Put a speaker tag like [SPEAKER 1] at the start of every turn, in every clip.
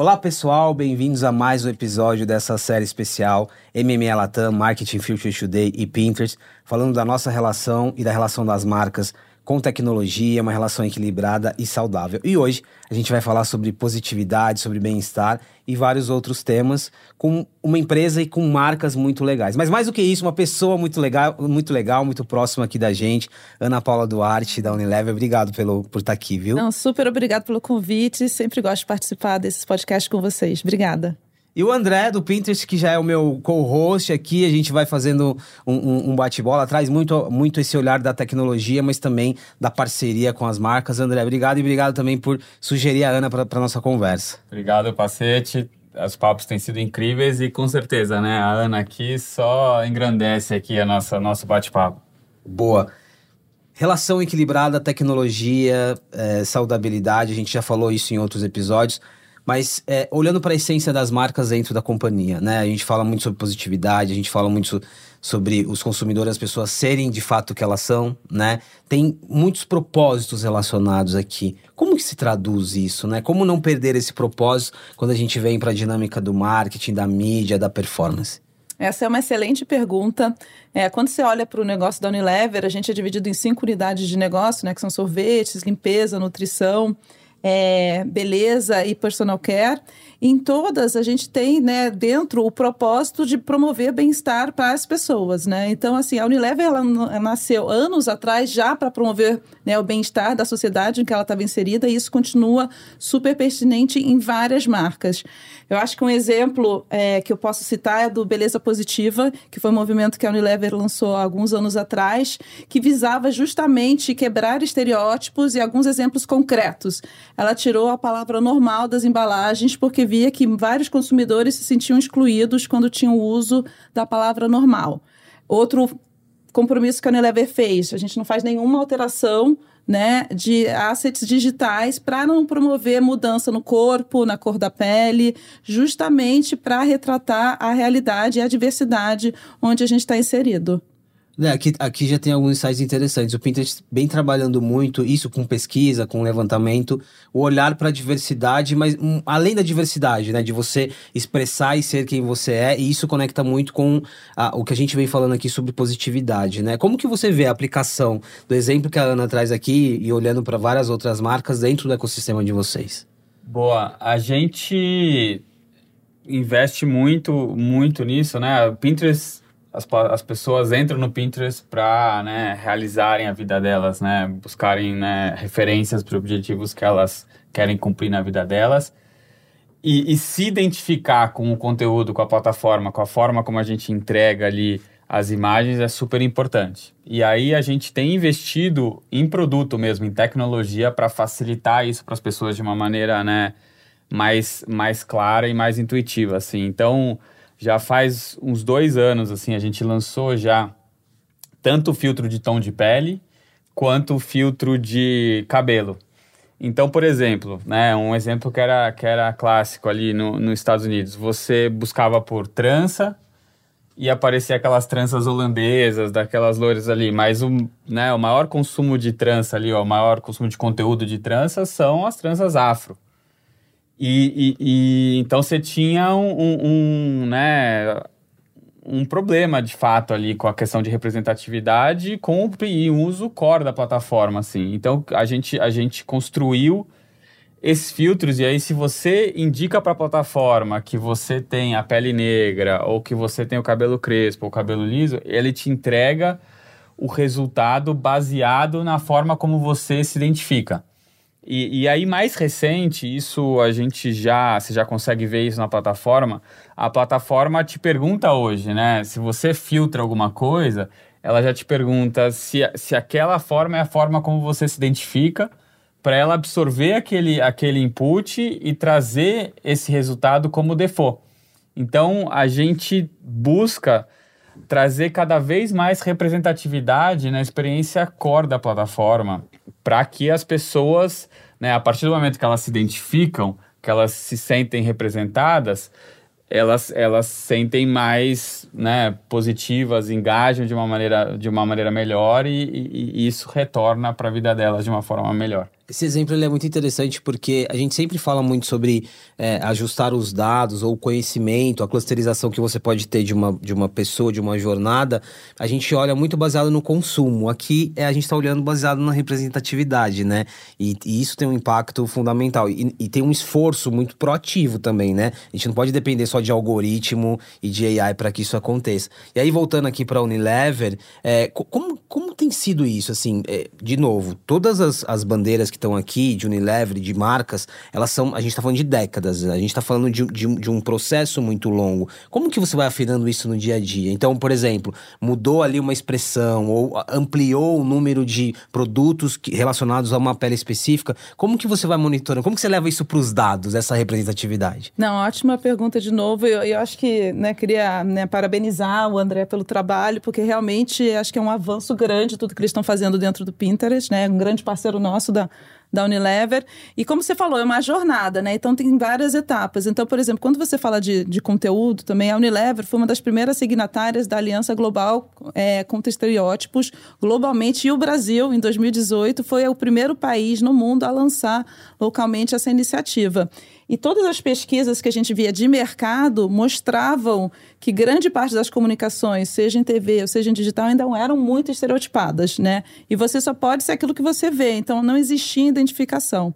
[SPEAKER 1] Olá pessoal, bem-vindos a mais um episódio dessa série especial MMA Latam, Marketing Future Today e Pinterest, falando da nossa relação e da relação das marcas com tecnologia, uma relação equilibrada e saudável. E hoje a gente vai falar sobre positividade, sobre bem-estar e vários outros temas com uma empresa e com marcas muito legais. Mas mais do que isso, uma pessoa muito legal, muito legal, muito próxima aqui da gente, Ana Paula Duarte da Unilever. Obrigado pelo por estar aqui, viu?
[SPEAKER 2] Não, super obrigado pelo convite. Sempre gosto de participar desses podcasts com vocês. Obrigada.
[SPEAKER 1] E o André, do Pinterest, que já é o meu co-host aqui, a gente vai fazendo um, um, um bate-bola, traz muito, muito esse olhar da tecnologia, mas também da parceria com as marcas. André, obrigado e obrigado também por sugerir a Ana para a nossa conversa.
[SPEAKER 3] Obrigado, Pacete. Os papos têm sido incríveis e com certeza, né? A Ana aqui só engrandece aqui a nossa nosso bate-papo.
[SPEAKER 1] Boa. Relação equilibrada, tecnologia, é, saudabilidade, a gente já falou isso em outros episódios. Mas é, olhando para a essência das marcas dentro da companhia, né? A gente fala muito sobre positividade, a gente fala muito sobre os consumidores, as pessoas serem de fato o que elas são, né? Tem muitos propósitos relacionados aqui. Como que se traduz isso, né? Como não perder esse propósito quando a gente vem para a dinâmica do marketing, da mídia, da performance?
[SPEAKER 2] Essa é uma excelente pergunta. É, quando você olha para o negócio da Unilever, a gente é dividido em cinco unidades de negócio, né? Que são sorvetes, limpeza, nutrição é, beleza e personal care. Em todas, a gente tem né, dentro o propósito de promover bem-estar para as pessoas. Né? Então, assim, a Unilever ela nasceu anos atrás já para promover né, o bem-estar da sociedade em que ela estava inserida e isso continua super pertinente em várias marcas. Eu acho que um exemplo é, que eu posso citar é do Beleza Positiva, que foi um movimento que a Unilever lançou há alguns anos atrás, que visava justamente quebrar estereótipos e alguns exemplos concretos. Ela tirou a palavra normal das embalagens porque via que vários consumidores se sentiam excluídos quando tinham o uso da palavra normal. Outro compromisso que a Unilever fez, a gente não faz nenhuma alteração né, de assets digitais para não promover mudança no corpo, na cor da pele, justamente para retratar a realidade e a diversidade onde a gente está inserido.
[SPEAKER 1] É, aqui, aqui já tem alguns insights interessantes. O Pinterest vem trabalhando muito isso com pesquisa, com levantamento, o olhar para a diversidade, mas um, além da diversidade, né, de você expressar e ser quem você é, e isso conecta muito com a, o que a gente vem falando aqui sobre positividade, né? Como que você vê a aplicação do exemplo que a Ana traz aqui e olhando para várias outras marcas dentro do ecossistema de vocês?
[SPEAKER 3] Boa, a gente investe muito, muito nisso, né? O Pinterest as, as pessoas entram no Pinterest para né, realizarem a vida delas, né, buscarem né, referências para objetivos que elas querem cumprir na vida delas. E, e, se identificar com o conteúdo, com a plataforma, com a forma como a gente entrega ali as imagens é super importante. E aí a gente tem investido em produto mesmo, em tecnologia, para facilitar isso para as pessoas de uma maneira né, mais, mais clara e mais intuitiva. Assim. Então, já faz uns dois anos, assim, a gente lançou já tanto o filtro de tom de pele quanto o filtro de cabelo. Então, por exemplo, né, um exemplo que era, que era clássico ali no, nos Estados Unidos, você buscava por trança e aparecia aquelas tranças holandesas, daquelas loiras ali, mas o, né, o maior consumo de trança ali, ó, o maior consumo de conteúdo de tranças são as tranças afro. E, e, e, então você tinha um, um, um, né, um problema de fato ali com a questão de representatividade com o uso core da plataforma, assim. Então a gente, a gente construiu esses filtros e aí se você indica para a plataforma que você tem a pele negra ou que você tem o cabelo crespo ou cabelo liso, ele te entrega o resultado baseado na forma como você se identifica. E, e, aí, mais recente, isso a gente já, você já consegue ver isso na plataforma. A plataforma te pergunta hoje, né? Se você filtra alguma coisa, ela já te pergunta se, se aquela forma é a forma como você se identifica, para ela absorver aquele, aquele input e trazer esse resultado como default. Então, a gente busca trazer cada vez mais representatividade na experiência core da plataforma, para que as pessoas, né, a partir do momento que elas se identificam, que elas se sentem representadas, elas, elas sentem mais né, positivas, engajam de uma maneira, de uma maneira melhor e, e, e isso retorna para a vida delas de uma forma melhor.
[SPEAKER 1] Esse exemplo é muito interessante porque a gente sempre fala muito sobre é, ajustar os dados ou o conhecimento, a clusterização que você pode ter de uma, de uma pessoa, de uma jornada. A gente olha muito baseado no consumo. Aqui é, a gente está olhando baseado na representatividade, né? E, e, isso tem um impacto fundamental. E, e, tem um esforço muito proativo também, né? A gente não pode depender só de algoritmo e de AI para que isso aconteça. E aí, voltando aqui para a Unilever, é, como, como tem sido isso? Assim, é, de novo, todas as, as bandeiras que estão aqui, de Unilever, de marcas, elas são. A gente está falando de décadas, a gente está falando de, de, de, um processo muito longo. Como que você vai afinando isso no dia a dia? Então, por exemplo, mudou ali uma expressão ou ampliou o número de produtos que, relacionados a uma pele específica. Como que você vai monitorando? Como que você leva isso para os dados, essa representatividade?
[SPEAKER 2] Não, ótima pergunta de novo. Eu, eu acho que né, queria né, parabenizar o André pelo trabalho, porque realmente acho que é um avanço grande tudo que eles estão fazendo dentro do Pinterest, né? Um grande parceiro nosso da da Unilever. E como você falou, é uma jornada, né? Então tem várias etapas. Então, por exemplo, quando você fala de, de conteúdo também, a Unilever foi uma das primeiras signatárias da Aliança Global é, contra Estereótipos globalmente. E o Brasil, em 2018, foi o primeiro país no mundo a lançar localmente essa iniciativa. E todas as pesquisas que a gente via de mercado mostravam que grande parte das comunicações, seja em TV ou seja em digital, ainda eram muito estereotipadas, né? E você só pode ser aquilo que você vê, então não existia identificação.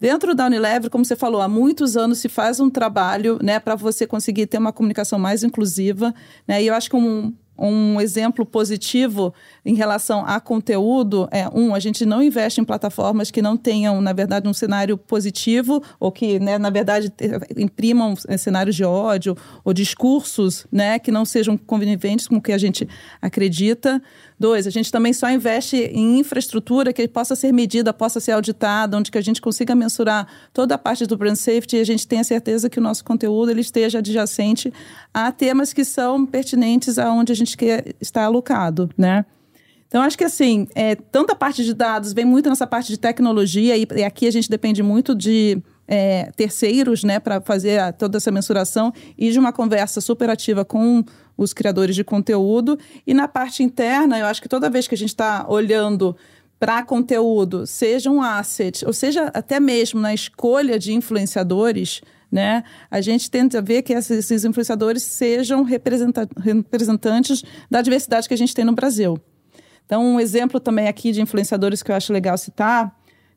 [SPEAKER 2] Dentro da Unilever, como você falou, há muitos anos se faz um trabalho né, para você conseguir ter uma comunicação mais inclusiva. Né? E eu acho que um, um exemplo positivo em relação a conteúdo é um, a gente não investe em plataformas que não tenham, na verdade, um cenário positivo ou que, né, na verdade, imprimam é, cenários de ódio ou discursos, né, que não sejam convenientes com o que a gente acredita. Dois, a gente também só investe em infraestrutura que possa ser medida, possa ser auditada, onde que a gente consiga mensurar toda a parte do brand safety e a gente tenha certeza que o nosso conteúdo ele esteja adjacente a temas que são pertinentes aonde a gente quer estar alocado, né? Então, acho que assim, é, tanta parte de dados vem muito nessa parte de tecnologia, e, e aqui a gente depende muito de é, terceiros, né, para fazer a, toda essa mensuração e de uma conversa superativa com os criadores de conteúdo. E na parte interna, eu acho que toda vez que a gente está olhando para conteúdo, seja um asset, ou seja até mesmo na escolha de influenciadores, né? A gente tenta ver que esses influenciadores sejam representantes da diversidade que a gente tem no Brasil. Então, um exemplo também aqui de influenciadores que eu acho legal citar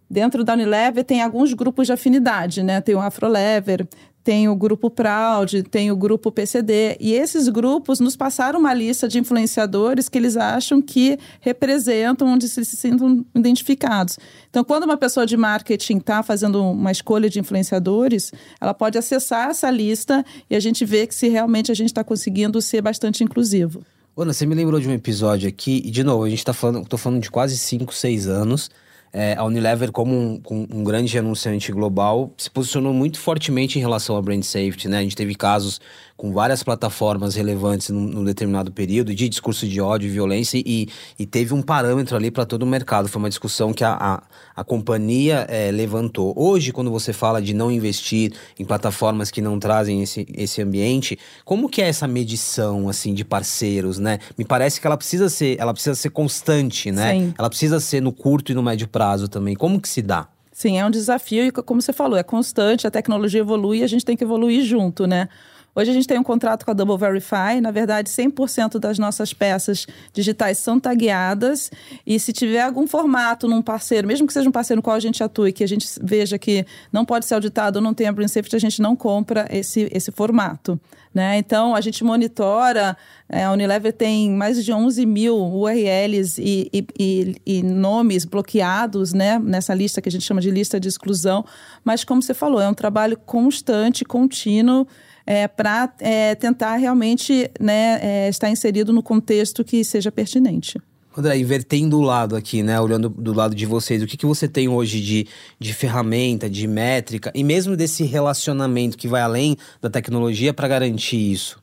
[SPEAKER 2] Dentro da Unilever tem alguns grupos de afinidade, né? Tem o Afrolever, tem o grupo Proud, tem o grupo PCD. E esses grupos nos passaram uma lista de influenciadores que eles acham que representam onde se, sintam identificados. Então, quando uma pessoa de marketing está fazendo uma escolha de influenciadores, ela pode acessar essa lista e a gente vê que se realmente a gente está conseguindo ser bastante inclusivo.
[SPEAKER 1] Ana, você me lembrou de um episódio aqui, e de novo, a gente está falando, falando de quase 5, 6 anos é, a Unilever, como um, um, grande anunciante global, se posicionou muito fortemente em relação à brand safety, né? A gente teve casos com várias plataformas relevantes num, num determinado período de discurso de ódio e violência e, e teve um parâmetro ali para todo o mercado. Foi uma discussão que a, a, a companhia é, levantou. Hoje, quando você fala de não investir em plataformas que não trazem esse, esse ambiente, como que é essa medição assim de parceiros, né? Me parece que ela precisa ser, ela precisa ser constante, né? Sim. Ela precisa ser no curto e no médio prazo prazo também. Como que se dá?
[SPEAKER 2] Sim, é um desafio e como você falou, é constante, a tecnologia evolui e a gente tem que evoluir junto, né? Hoje a gente tem um contrato com a Double Verify. Na verdade, 100% das nossas peças digitais são tagueadas. E se tiver algum formato num parceiro, mesmo que seja um parceiro no qual a gente atue, que a gente veja que não pode ser auditado ou não tem a Brand Safety, a gente não compra esse, esse formato. Né? Então, a gente monitora. É, a Unilever tem mais de 11 mil URLs e, e, e, e, nomes bloqueados né? nessa lista que a gente chama de lista de exclusão. Mas, como você falou, é um trabalho constante, contínuo é, para é, tentar realmente né, é, estar inserido no contexto que seja pertinente.
[SPEAKER 1] André, invertendo o lado aqui, né? Olhando do lado de vocês, o que, que você tem hoje de, de ferramenta, de métrica e mesmo desse relacionamento que vai além da tecnologia para garantir isso?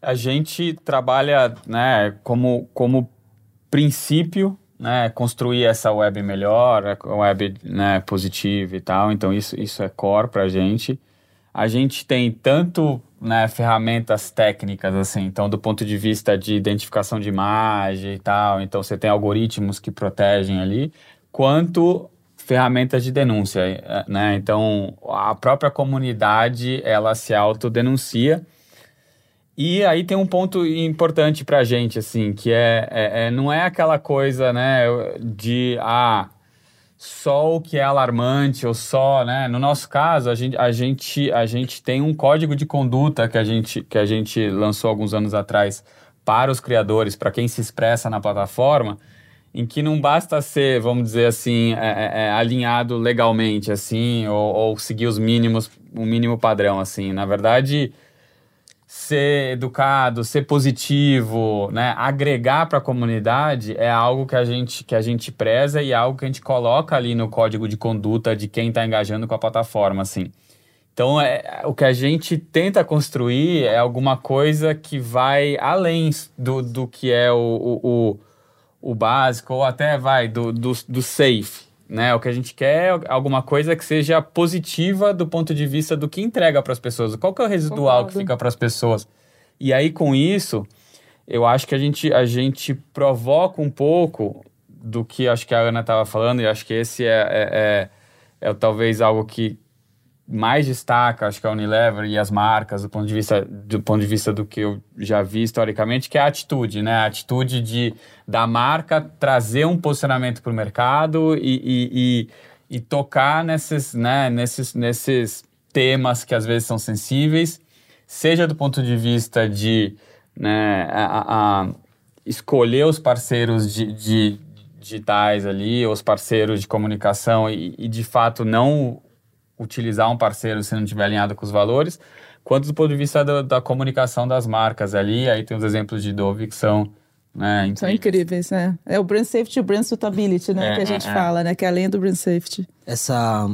[SPEAKER 3] A gente trabalha né, como, como princípio né, construir essa web melhor, web né, positiva e tal. Então, isso, isso é core para a gente a gente tem tanto né, ferramentas técnicas, assim, então do ponto de vista de identificação de imagem e tal, então você tem algoritmos que protegem ali, quanto ferramentas de denúncia, né? Então, a própria comunidade, ela se autodenuncia. E aí tem um ponto importante pra gente, assim, que é, é, é, não é aquela coisa, né, de, ah, só o que é alarmante ou só, né, no nosso caso, a gente, a gente, a gente tem um código de conduta que a gente, que a gente lançou alguns anos atrás para os criadores, para quem se expressa na plataforma, em que não basta ser, vamos dizer assim, é, é, é, alinhado legalmente, assim, ou, ou, seguir os mínimos, o mínimo padrão, assim. Na verdade, ser educado, ser positivo, né, agregar para a comunidade é algo que a gente que a gente preza e é algo que a gente coloca ali no código de conduta de quem está engajando com a plataforma, assim. Então, é, o que a gente tenta construir é alguma coisa que vai além do, do que é o, o, o o básico, ou até vai do, do, do safe. Né? O que a gente quer é alguma coisa que seja positiva do ponto de vista do que entrega para as pessoas. Qual que é o residual Concordo. que fica para as pessoas? E aí, com isso, eu acho que a gente, a gente provoca um pouco do que acho que a Ana estava falando, e acho que esse é, é, é, é talvez algo que, mais destaca, acho que a Unilever e as marcas, do ponto de vista do, ponto de vista do que eu já vi historicamente, que é a atitude, né? A atitude de, da marca trazer um posicionamento para o mercado e, e, e, e, tocar nesses, né, nesses, nesses temas que às vezes são sensíveis, seja do ponto de vista de né, a, a escolher os parceiros de, de digitais ali, os parceiros de comunicação e, e de fato não utilizar um parceiro se não estiver alinhado com os valores, quanto do ponto de vista da, da comunicação das marcas ali. Aí tem os exemplos de Dove que são né, incríveis.
[SPEAKER 2] São incríveis, né? É o brand safety e o brand suitability, né? É, que a gente é, é. fala, né? Que é além do brand safety.
[SPEAKER 1] Essa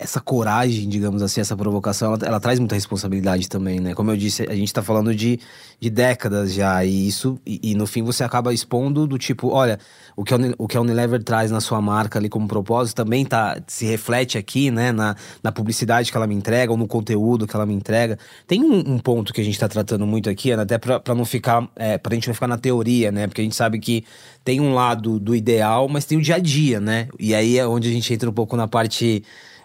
[SPEAKER 1] essa coragem, digamos assim, essa provocação, ela, ela, traz muita responsabilidade também, né? Como eu disse, a gente está falando de, de décadas já, e isso, e, e, no fim você acaba expondo do tipo, olha, o que, a, o que a Unilever traz na sua marca ali como propósito também tá, se reflete aqui, né, na, na publicidade que ela me entrega, ou no conteúdo que ela me entrega. Tem um, um ponto que a gente está tratando muito aqui, Ana, até para não ficar, é, pra gente não ficar na teoria, né? Porque a gente sabe que tem um lado do ideal, mas tem o dia a dia, né? E aí é onde a gente entra um pouco na parte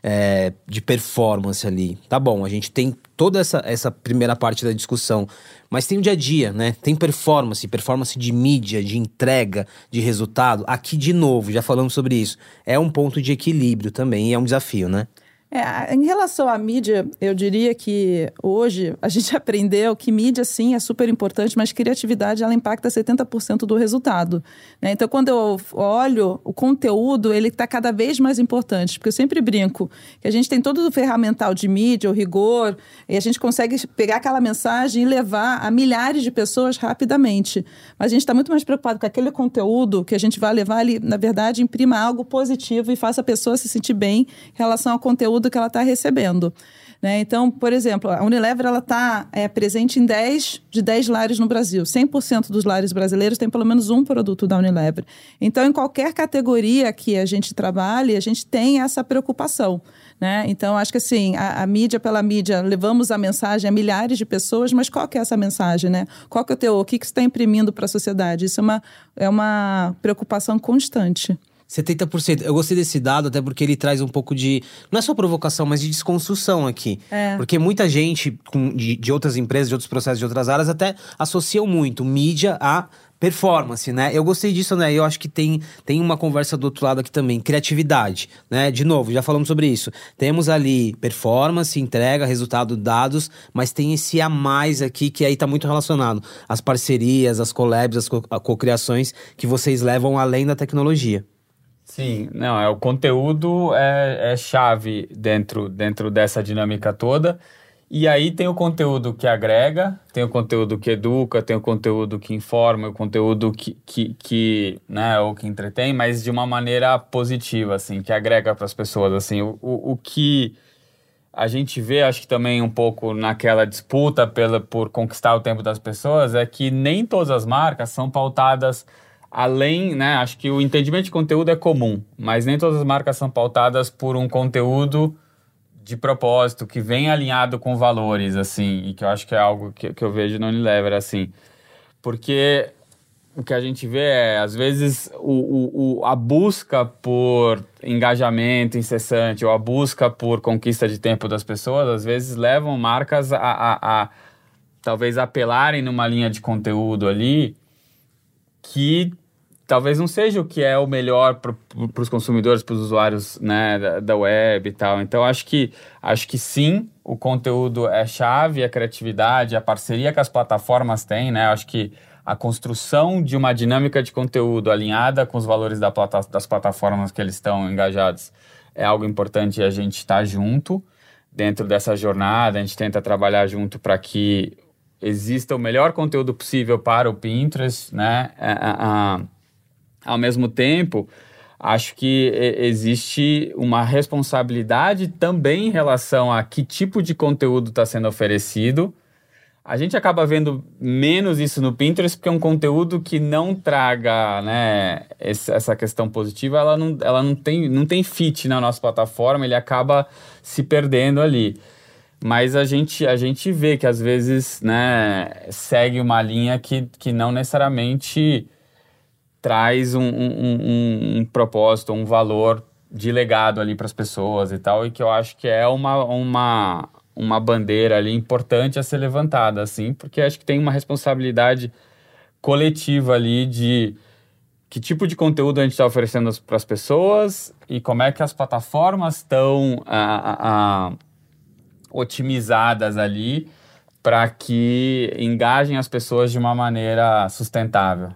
[SPEAKER 1] é, de performance ali. Tá bom, a gente tem toda essa, essa primeira parte da discussão, mas tem o dia a dia, né? Tem performance, performance de mídia, de entrega, de resultado. Aqui, de novo, já falamos sobre isso. É um ponto de equilíbrio também e é um desafio, né?
[SPEAKER 2] É, em relação à mídia, eu diria que hoje a gente aprendeu que mídia, sim, é super importante, mas criatividade, ela impacta 70% do resultado. Né? Então, quando eu olho o conteúdo, ele está cada vez mais importante, porque eu sempre brinco que a gente tem todo o ferramental de mídia, o rigor, e a gente consegue pegar aquela mensagem e levar a milhares de pessoas rapidamente. Mas a gente está muito mais preocupado com aquele conteúdo que a gente vai levar, ele, na verdade, imprima algo positivo e faça a pessoa se sentir bem em relação ao conteúdo conteúdo que ela está recebendo. Né? Então, por exemplo, a Unilever está é, presente em 10 de 10 lares no Brasil. 100% dos lares brasileiros tem pelo menos um produto da Unilever. Então, em qualquer categoria que a gente trabalhe, a gente tem essa preocupação. Né? Então, acho que assim, a, a, mídia pela mídia, levamos a mensagem a milhares de pessoas, mas qual que é essa mensagem? Né? Qual que é o teu, o que, que você está imprimindo para a sociedade? Isso é uma, é uma preocupação constante.
[SPEAKER 1] 70%. Eu gostei desse dado, até porque ele traz um pouco de. Não é só provocação, mas de desconstrução aqui. É. Porque muita gente com, de, de outras empresas, de outros processos, de outras áreas, até associam muito mídia a performance, né? Eu gostei disso, né? Eu acho que tem, tem uma conversa do outro lado aqui também, criatividade, né? De novo, já falamos sobre isso. Temos ali performance, entrega, resultado, dados, mas tem esse a mais aqui que aí tá muito relacionado às parcerias, às collabs, às co-criações que vocês levam além da tecnologia.
[SPEAKER 3] Sim, não, é o conteúdo é, é chave dentro, dentro dessa dinâmica toda. E aí tem o conteúdo que agrega, tem o conteúdo que educa, tem o conteúdo que informa, o conteúdo que, que, que né, ou que entretém, mas de uma maneira positiva, assim, que agrega para as pessoas, assim, o, o, o, que a gente vê, acho que também um pouco naquela disputa pela, por conquistar o tempo das pessoas, é que nem todas as marcas são pautadas além, né, acho que o entendimento de conteúdo é comum, mas nem todas as marcas são pautadas por um conteúdo de propósito que vem alinhado com valores, assim, e que eu acho que é algo que, que eu vejo no Unilever, assim, porque o que a gente vê é, às vezes, o, o, a busca por engajamento incessante ou a busca por conquista de tempo das pessoas, às vezes levam marcas a, a, a talvez apelarem numa linha de conteúdo ali que talvez não seja o que é o melhor para os consumidores, para os usuários né, da, da, web e tal. Então, acho que, acho que sim, o conteúdo é chave, a criatividade, a parceria que as plataformas têm, né? Acho que a construção de uma dinâmica de conteúdo alinhada com os valores da plata das plataformas que eles estão engajados é algo importante a gente está junto dentro dessa jornada. A gente tenta trabalhar junto para que exista o melhor conteúdo possível para o Pinterest, né? É, é, é, ao mesmo tempo, acho que existe uma responsabilidade também em relação a que tipo de conteúdo está sendo oferecido. A gente acaba vendo menos isso no Pinterest porque é um conteúdo que não traga né, essa questão positiva, ela não, ela não, tem, não tem fit na nossa plataforma, ele acaba se perdendo ali. Mas a gente, a gente vê que às vezes né, segue uma linha que, que não necessariamente traz um, um, um, um propósito, um valor de legado ali para as pessoas e tal, e que eu acho que é uma, uma, uma bandeira ali importante a ser levantada, assim, porque acho que tem uma responsabilidade coletiva ali de que tipo de conteúdo a gente está oferecendo para as pessoas e como é que as plataformas estão otimizadas ali para que engajem as pessoas de uma maneira sustentável.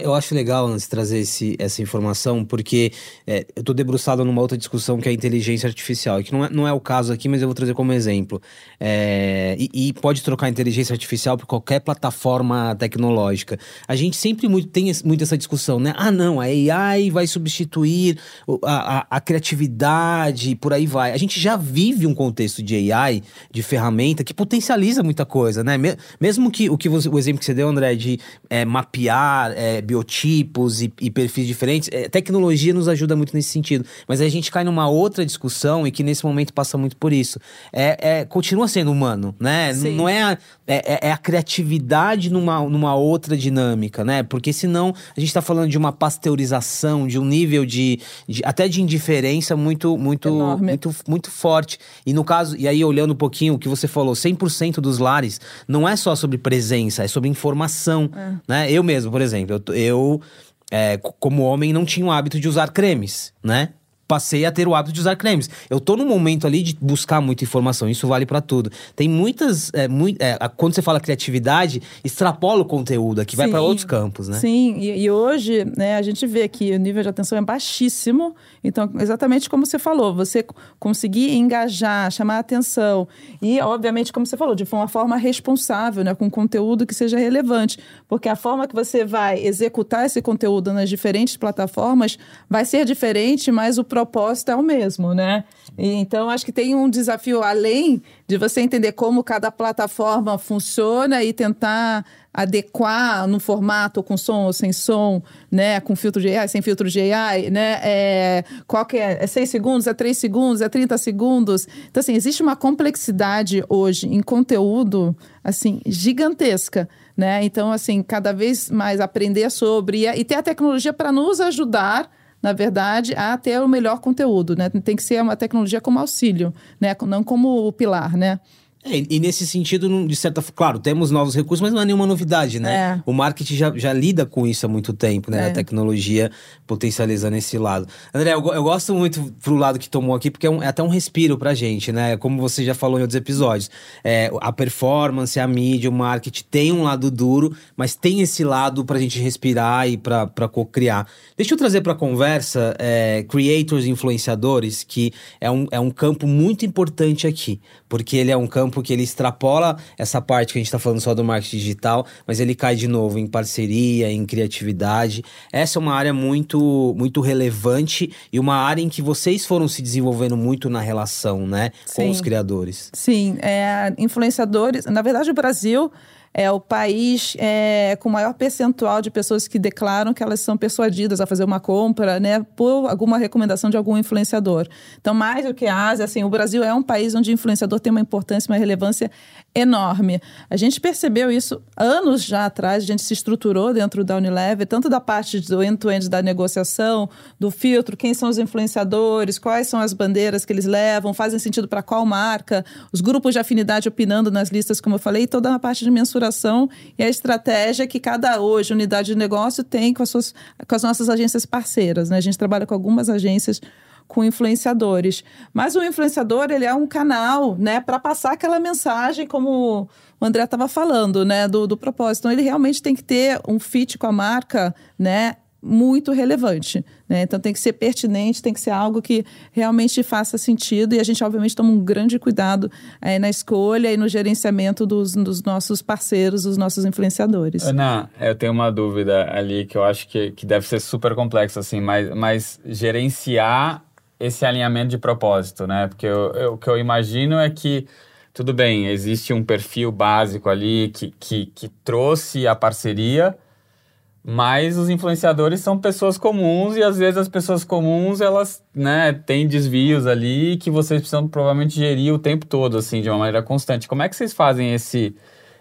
[SPEAKER 1] Eu, acho legal antes trazer esse, essa informação, porque é, eu estou debruçado numa outra discussão que é a inteligência artificial, que não é, não é o caso aqui, mas eu vou trazer como exemplo. É, e, e, pode trocar inteligência artificial por qualquer plataforma tecnológica. A gente sempre muito, tem muito essa discussão, né? Ah, não, a AI vai substituir a, a, a criatividade por aí vai. A gente já vive um contexto de AI, de ferramenta, que potencializa muita coisa, né? Mesmo que o, que você, o exemplo que você deu, André, de é, mapear é, biotipos e, e, perfis diferentes, é, tecnologia nos ajuda muito nesse sentido. Mas a gente cai numa outra discussão e que nesse momento passa muito por isso. É, é continua sendo humano, né? Sim. Não é a, é, é, é, a criatividade numa, numa outra dinâmica, né? Porque senão a gente está falando de uma pasteurização, de um nível de, de até de indiferença muito, muito, muito, muito forte. E no caso, e aí olhando um pouquinho o que você falou, 100% dos lares não é só sobre presença, é sobre informação, né? Eu mesmo, por exemplo, eu, eu é, como homem, não tinha o hábito de usar cremes, né? Passei a ter o hábito de usar cremes. Eu tô num momento ali de buscar muita informação, isso vale para tudo. Tem muitas. É, muito, é, quando você fala criatividade, extrapola o conteúdo aqui, vai para outros campos, né?
[SPEAKER 2] Sim, e, e, hoje né, a gente vê que o nível de atenção é baixíssimo. Então, exatamente como você falou, você conseguir engajar, chamar a atenção e, obviamente, como você falou, de uma forma responsável, né, com conteúdo que seja relevante. Porque a forma que você vai executar esse conteúdo nas diferentes plataformas vai ser diferente, mas o propósito é o mesmo, né? Então, acho que tem um desafio além de você entender como cada plataforma funciona e tentar adequar no formato com som ou sem som, né? Com filtro de AI, sem filtro de AI, né? É, qual que é? É 6 segundos? É 3 segundos? É 30 segundos? Então, assim, existe uma complexidade hoje em conteúdo, assim, gigantesca, né? Então, assim, cada vez mais aprender sobre e ter a tecnologia para nos ajudar na verdade, a ter o melhor conteúdo, né? Tem que ser uma tecnologia como auxílio, né? Não como o pilar, né?
[SPEAKER 1] É, e nesse sentido, de certa forma, claro, temos novos recursos, mas não é nenhuma novidade, né? É. O marketing já, já lida com isso há muito tempo, né? É. A tecnologia potencializando esse lado. André, eu, eu gosto muito pro lado que tomou aqui, porque é, um, é, até um respiro pra gente, né? Como você já falou em outros episódios. É, a performance, a mídia, o marketing tem um lado duro, mas tem esse lado pra gente respirar e pra, pra co-criar. Deixa eu trazer pra conversa é, creators influenciadores, que é um, é um campo muito importante aqui, porque ele é um campo porque ele extrapola essa parte que a gente está falando só do marketing digital, mas ele cai de novo em parceria, em criatividade. Essa é uma área muito, muito relevante e uma área em que vocês foram se desenvolvendo muito na relação, né, Sim. com os criadores.
[SPEAKER 2] Sim, é, influenciadores. Na verdade, o Brasil é o país é, com maior percentual de pessoas que declaram que elas são persuadidas a fazer uma compra, né, por alguma recomendação de algum influenciador. Então, mais do que a Ásia, assim, o Brasil é um país onde o influenciador tem uma importância, uma relevância enorme. A gente percebeu isso anos já atrás, a gente se estruturou dentro da Unilever, tanto da parte do end-to-end -end da negociação, do filtro, quem são os influenciadores, quais são as bandeiras que eles levam, fazem sentido para qual marca, os grupos de afinidade opinando nas listas, como eu falei, e toda a parte de mensuração e a estratégia que cada hoje unidade de negócio tem com as, suas, com as nossas agências parceiras. Né? A gente trabalha com algumas agências com influenciadores. Mas o influenciador, ele é um canal, né, para passar aquela mensagem, como o André estava falando, né, do, do propósito. Então, ele realmente tem que ter um fit com a marca, né, muito relevante. Né? Então tem que ser pertinente, tem que ser algo que realmente faça sentido e a gente, obviamente, toma um grande cuidado é, na escolha e no gerenciamento dos, dos, nossos parceiros, dos nossos influenciadores.
[SPEAKER 3] Ana, eu tenho uma dúvida ali que eu acho que, que deve ser super complexa, assim, mas, mas gerenciar esse alinhamento de propósito, né? Porque eu, eu, o que eu imagino é que, tudo bem, existe um perfil básico ali que, que, que trouxe a parceria, mas os influenciadores são pessoas comuns e às vezes as pessoas comuns elas né têm desvios ali que vocês precisam provavelmente gerir o tempo todo assim de uma maneira constante como é que vocês fazem esse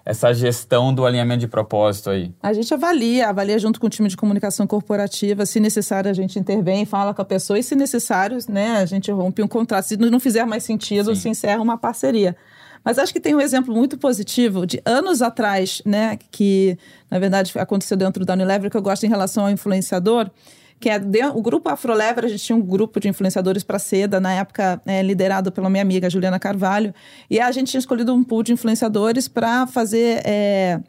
[SPEAKER 3] essa gestão do alinhamento de propósito aí?
[SPEAKER 2] A gente avalia, avalia junto com o time de comunicação corporativa, se necessário a gente intervém, fala com a pessoa e se necessário, né, a gente rompe um contrato. Se não fizer mais sentido, Sim. se encerra uma parceria. Mas acho que tem um exemplo muito positivo de anos atrás, né, que na verdade aconteceu dentro da Unilever, que eu gosto em relação ao influenciador, que é o grupo Afrolever, a gente tinha um grupo de influenciadores para seda, na época é, liderado pela minha amiga Juliana Carvalho, e a gente tinha escolhido um pool de influenciadores para fazer é,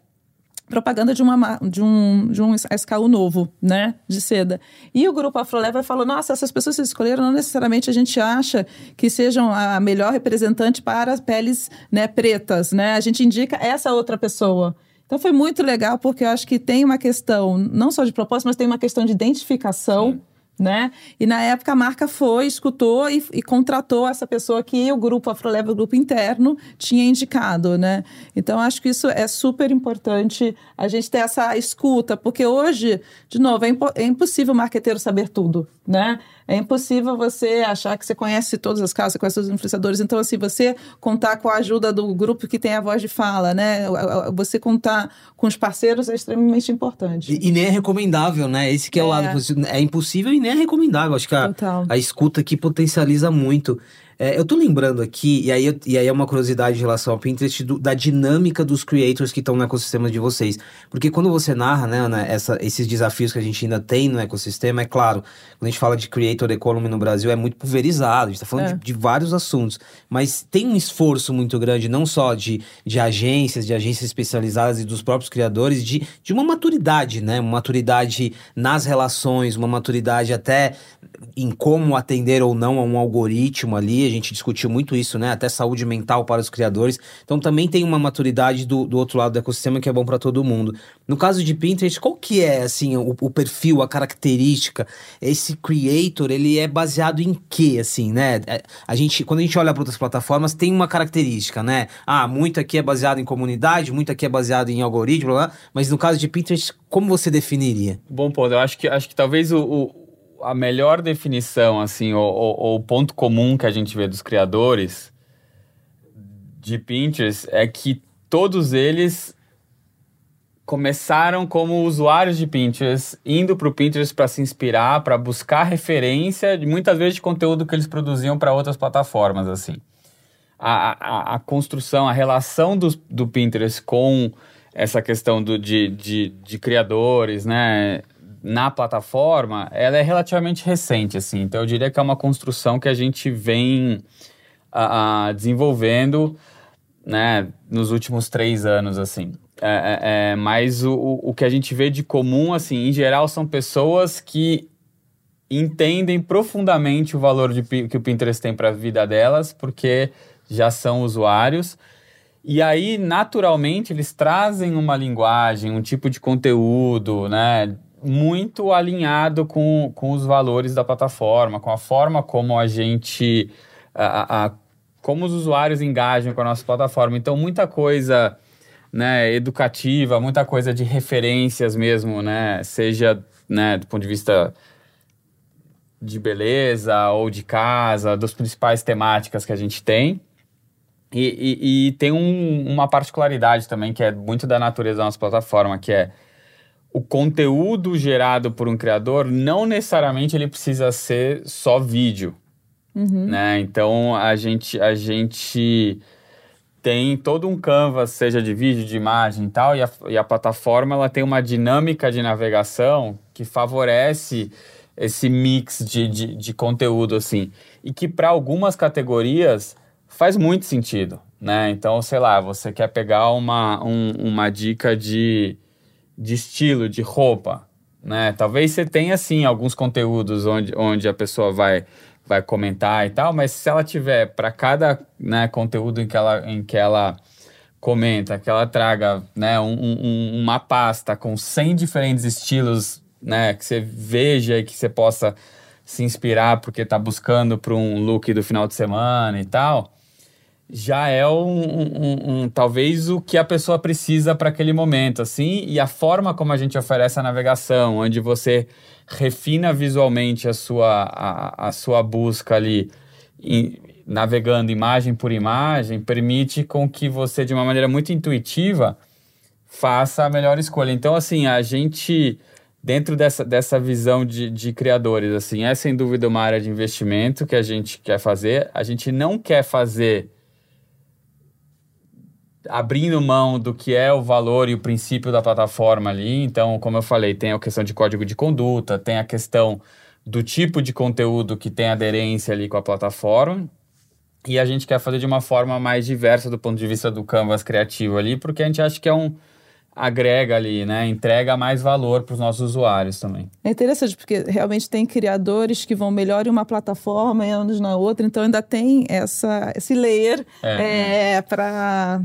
[SPEAKER 2] propaganda de, uma, de, um, de um SKU novo, né, de seda. E o grupo Afrolever falou, nossa, essas pessoas que escolheram, não necessariamente a gente acha que sejam a melhor representante para as peles né, pretas, né? A gente indica essa outra pessoa. Então foi muito legal, porque eu acho que tem uma questão, não só de propósito, mas tem uma questão de identificação. Sim né? E na época a marca foi, escutou e, e contratou essa pessoa que o grupo Afroleva, o grupo interno, tinha indicado, né? Então acho que isso é super importante a gente ter essa escuta, porque hoje, de novo, é, impo é impossível o marqueteiro saber tudo, né? É impossível você achar que você conhece todas as casas, conhece todos os influenciadores. Então, assim, você contar com a ajuda do grupo que tem a voz de fala, né? Você contar com os parceiros é extremamente importante.
[SPEAKER 1] E, e nem é recomendável, né? Esse que é, é, o lado positivo. É impossível e nem é recomendável. Acho que a, a escuta aqui potencializa muito. É, eu tô lembrando aqui, e aí, e aí é uma curiosidade em relação ao Pinterest, do, da dinâmica dos creators que estão no ecossistema de vocês. Porque quando você narra, né, Ana, essa, esses desafios que a gente ainda tem no ecossistema, é claro, quando a gente fala de creator economy no Brasil, é muito pulverizado, a gente tá falando é. de, de, vários assuntos. Mas tem um esforço muito grande, não só de, de agências, de agências especializadas e dos próprios criadores, de, de uma maturidade, né? Uma maturidade nas relações, uma maturidade até em como atender ou não a um algoritmo ali, a gente discutiu muito isso, né? Até saúde mental para os criadores. Então também tem uma maturidade do, do outro lado do ecossistema que é bom para todo mundo. No caso de Pinterest, qual que é, assim, o, o, perfil, a característica? Esse creator, ele é baseado em quê, assim, né? É, a gente, quando a gente olha para outras plataformas, tem uma característica, né? Ah, muito aqui é baseado em comunidade, muito aqui é baseado em algoritmo, blá, blá, mas no caso de Pinterest, como você definiria?
[SPEAKER 3] Bom ponto. Eu acho que, acho que talvez o, o a melhor definição, assim, o ponto comum que a gente vê dos criadores de Pinterest é que todos eles começaram como usuários de Pinterest, indo para o Pinterest para se inspirar, para buscar referência, muitas vezes de conteúdo que eles produziam para outras plataformas, assim. A, a, a, construção, a relação do, do Pinterest com essa questão do, de, de, de criadores, né? Na plataforma, ela é relativamente recente, assim. Então, eu diria que é uma construção que a gente vem a, a desenvolvendo, né, nos últimos três anos, assim. É, é, é, mas o, o que a gente vê de comum, assim, em geral, são pessoas que entendem profundamente o valor de, que o Pinterest tem para a vida delas, porque já são usuários. E aí, naturalmente, eles trazem uma linguagem, um tipo de conteúdo, né? Muito alinhado com, com os valores da plataforma, com a forma como a gente. A, a, como os usuários engajam com a nossa plataforma. Então, muita coisa né, educativa, muita coisa de referências mesmo, né? Seja né, do ponto de vista de beleza ou de casa, das principais temáticas que a gente tem. E, e, e tem um, uma particularidade também que é muito da natureza da nossa plataforma, que é o conteúdo gerado por um criador não necessariamente ele precisa ser só vídeo, uhum. né? Então a gente a gente tem todo um canvas, seja de vídeo, de imagem e tal, e a, e a plataforma ela tem uma dinâmica de navegação que favorece esse mix de, de, de conteúdo, assim, e que para algumas categorias faz muito sentido, né? Então, sei lá, você quer pegar uma, um, uma dica de, de estilo, de roupa, né? Talvez você tenha, assim, alguns conteúdos onde, onde a pessoa vai vai comentar e tal, mas se ela tiver para cada né, conteúdo em que ela, em que ela comenta, que ela traga né, um, um, uma pasta com 100 diferentes estilos, né, que você veja e que você possa se inspirar porque está buscando para um look do final de semana e tal, já é um, um, um, talvez o que a pessoa precisa para aquele momento, assim, e a forma como a gente oferece a navegação, onde você refina visualmente a sua, a, a sua busca ali, em, navegando imagem por imagem, permite com que você, de uma maneira muito intuitiva, faça a melhor escolha. Então, assim, a gente, dentro dessa, dessa visão de, de criadores, assim, é sem dúvida uma área de investimento que a gente quer fazer. A gente não quer fazer abrindo mão do que é o valor e o princípio da plataforma ali. Então, como eu falei, tem a questão de código de conduta, tem a questão do tipo de conteúdo que tem aderência ali com a plataforma. E a gente quer fazer de uma forma mais diversa do ponto de vista do canvas criativo ali, porque a gente acha que é um, agrega ali, né? Entrega mais valor para os nossos usuários também.
[SPEAKER 2] É interessante, porque realmente tem criadores que vão melhor em uma plataforma e anos na outra, então ainda tem essa, esse layer é, é, para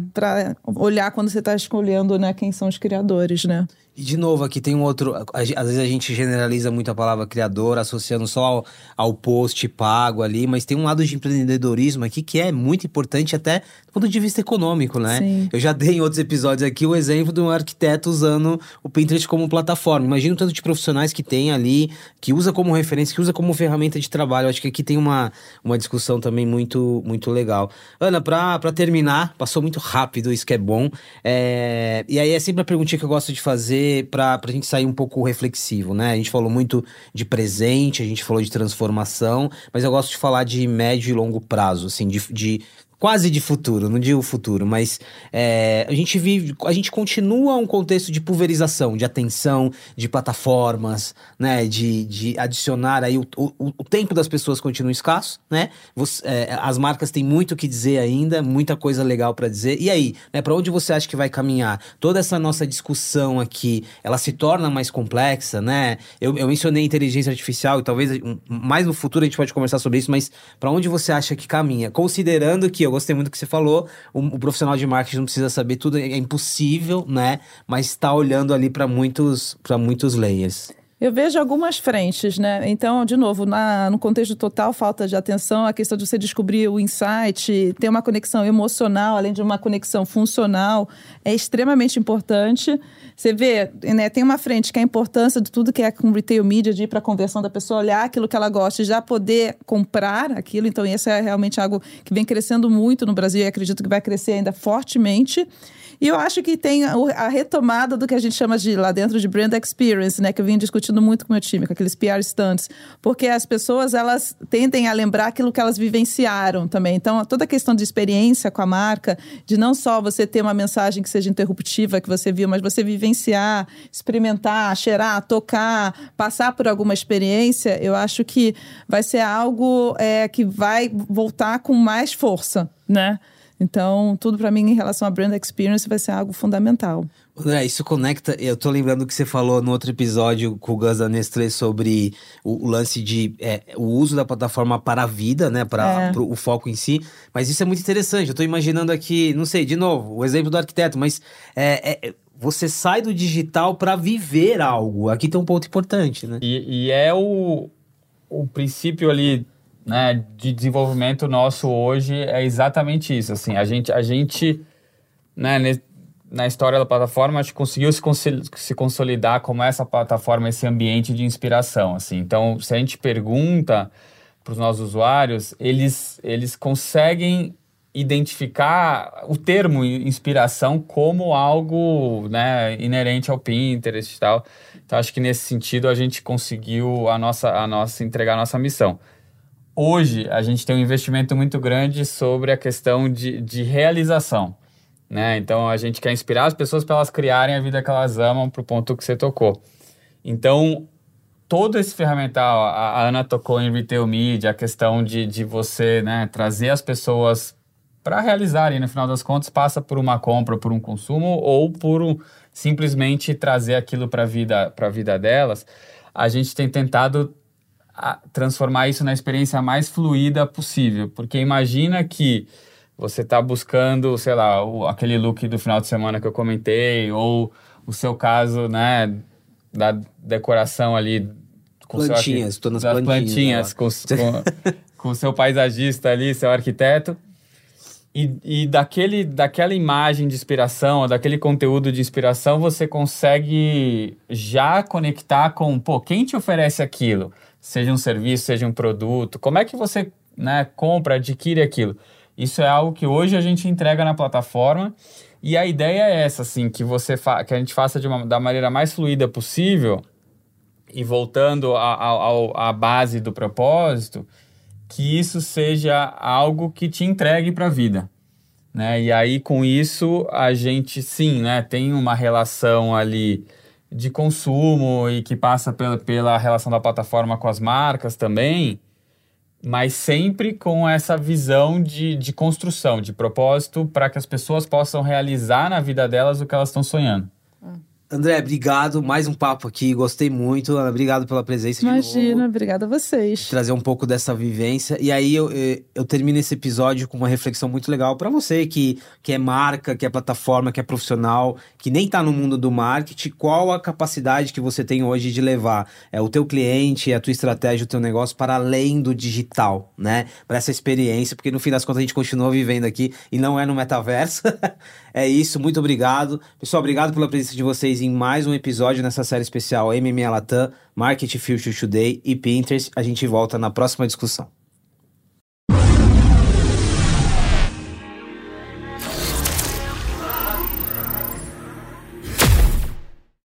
[SPEAKER 2] olhar quando você está escolhendo né, quem são os criadores, né?
[SPEAKER 1] E de novo, aqui tem um outro. Às vezes a gente generaliza muito a palavra criador, associando só ao, ao post pago ali, mas tem um lado de empreendedorismo aqui que é muito importante, até do ponto de vista econômico, né? Sim. Eu já dei em outros episódios aqui o exemplo de um arquiteto usando o Pinterest como plataforma. Imagina o tanto de profissionais que tem ali, que usa como referência, que usa como ferramenta de trabalho. Eu acho que aqui tem uma, uma discussão também muito, muito legal. Ana, pra, pra terminar, passou muito rápido, isso que é bom. É... E aí é sempre a perguntinha que eu gosto de fazer para a gente sair um pouco reflexivo, né? A gente falou muito de presente, a gente falou de transformação, mas eu gosto de falar de médio e longo prazo, assim, de, de quase de futuro, não digo futuro, mas é, a gente vive, a gente continua um contexto de pulverização, de atenção, de plataformas, né, de, de adicionar aí o, o, o tempo das pessoas continua escasso, né? Você, é, as marcas têm muito o que dizer ainda, muita coisa legal para dizer. E aí, né, para onde você acha que vai caminhar? Toda essa nossa discussão aqui, ela se torna mais complexa, né? Eu, eu mencionei inteligência artificial e talvez mais no futuro a gente pode conversar sobre isso, mas para onde você acha que caminha? Considerando que eu gostei muito do que você falou. O, o, profissional de marketing não precisa saber tudo, é impossível, né? Mas está olhando ali para muitos, muitos layers.
[SPEAKER 2] Eu vejo algumas frentes, né? Então, de novo, na, no contexto total, falta de atenção, a questão de você descobrir o insight, ter uma conexão emocional, além de uma conexão funcional, é extremamente importante. Você vê, né, tem uma frente que é a importância de tudo que é com retail media, de ir para a conversão da pessoa, olhar aquilo que ela gosta e já poder comprar aquilo. Então, isso é realmente algo que vem crescendo muito no Brasil e acredito que vai crescer ainda fortemente. E eu acho que tem a retomada do que a gente chama de lá dentro de brand experience, né? Que eu vim discutindo muito com o meu time, com aqueles PR stunts. Porque as pessoas, elas tendem a lembrar aquilo que elas vivenciaram também. Então, toda a questão de experiência com a marca, de não só você ter uma mensagem que seja interruptiva, que você viu, mas você vivenciar, experimentar, cheirar, tocar, passar por alguma experiência, eu acho que vai ser algo é, que vai voltar com mais força, né? Então, tudo para mim em relação à brand experience vai ser algo fundamental.
[SPEAKER 1] André, isso conecta. Eu tô lembrando que você falou no outro episódio com o Gus da Nestlé sobre o, o lance de é, o uso da plataforma para a vida, né? Para é. o foco em si. Mas isso é muito interessante. Eu tô imaginando aqui, não sei, de novo, o exemplo do arquiteto, mas é, é você sai do digital para viver algo. Aqui tem um ponto importante, né?
[SPEAKER 3] E, e é o, o princípio ali né, de desenvolvimento nosso hoje é exatamente isso. Assim, a gente, a gente né, na história da plataforma, a gente conseguiu se consolidar como essa plataforma, esse ambiente de inspiração, assim. Então, se a gente pergunta para os nossos usuários, eles, eles conseguem identificar o termo inspiração como algo né, inerente ao Pinterest e tal. Então, acho que nesse sentido a gente conseguiu a nossa, a nossa entregar a nossa missão. Hoje, a gente tem um investimento muito grande sobre a questão de, de realização. Né? Então, a gente quer inspirar as pessoas para elas criarem a vida que elas amam para o ponto que você tocou. Então, todo esse ferramental, a, Ana tocou em Retail Media, a questão de, de você né, trazer as pessoas para realizar e no final das contas passa por uma compra, por um consumo ou por um, simplesmente trazer aquilo para vida a vida delas. A gente tem tentado transformar isso na experiência mais fluida possível, porque imagina que você está buscando, sei lá, o, aquele look do final de semana que eu comentei ou o seu caso, né, da decoração ali
[SPEAKER 1] com plantinhas, estou nas
[SPEAKER 3] plantinhas, plantinhas com, com, com o seu paisagista ali, seu arquiteto e, e daquele, daquela imagem de inspiração, daquele conteúdo de inspiração, você consegue já conectar com, pô, quem te oferece aquilo? Seja um serviço, seja um produto, como é que você né, compra, adquire aquilo? Isso é algo que hoje a gente entrega na plataforma e a ideia é essa, assim, que você que a gente faça de uma, da maneira mais fluida possível e voltando à base do propósito, que isso seja algo que te entregue para a vida. Né? E aí, com isso, a gente sim né, tem uma relação ali de consumo e que passa pela, pela relação da plataforma com as marcas também, mas sempre com essa visão de, de construção, de propósito, para que as pessoas possam realizar na vida delas o que elas estão sonhando.
[SPEAKER 1] André, obrigado. Mais um papo aqui. Gostei muito. Ana, obrigado pela presença.
[SPEAKER 2] Imagina, obrigada a vocês.
[SPEAKER 1] Trazer um pouco dessa vivência. E aí eu, eu termino esse episódio com uma reflexão muito legal para você que, que é marca, que é plataforma, que é profissional, que nem está no mundo do marketing. Qual a capacidade que você tem hoje de levar é, o teu cliente, a tua estratégia, o teu negócio para além do digital, né? Para essa experiência, porque no fim das contas a gente continua vivendo aqui e não é no metaverso. é isso. Muito obrigado. Pessoal, obrigado pela presença de vocês em mais um episódio nessa série especial MMA Latam, Market Future Today e Pinterest. A gente volta na próxima discussão.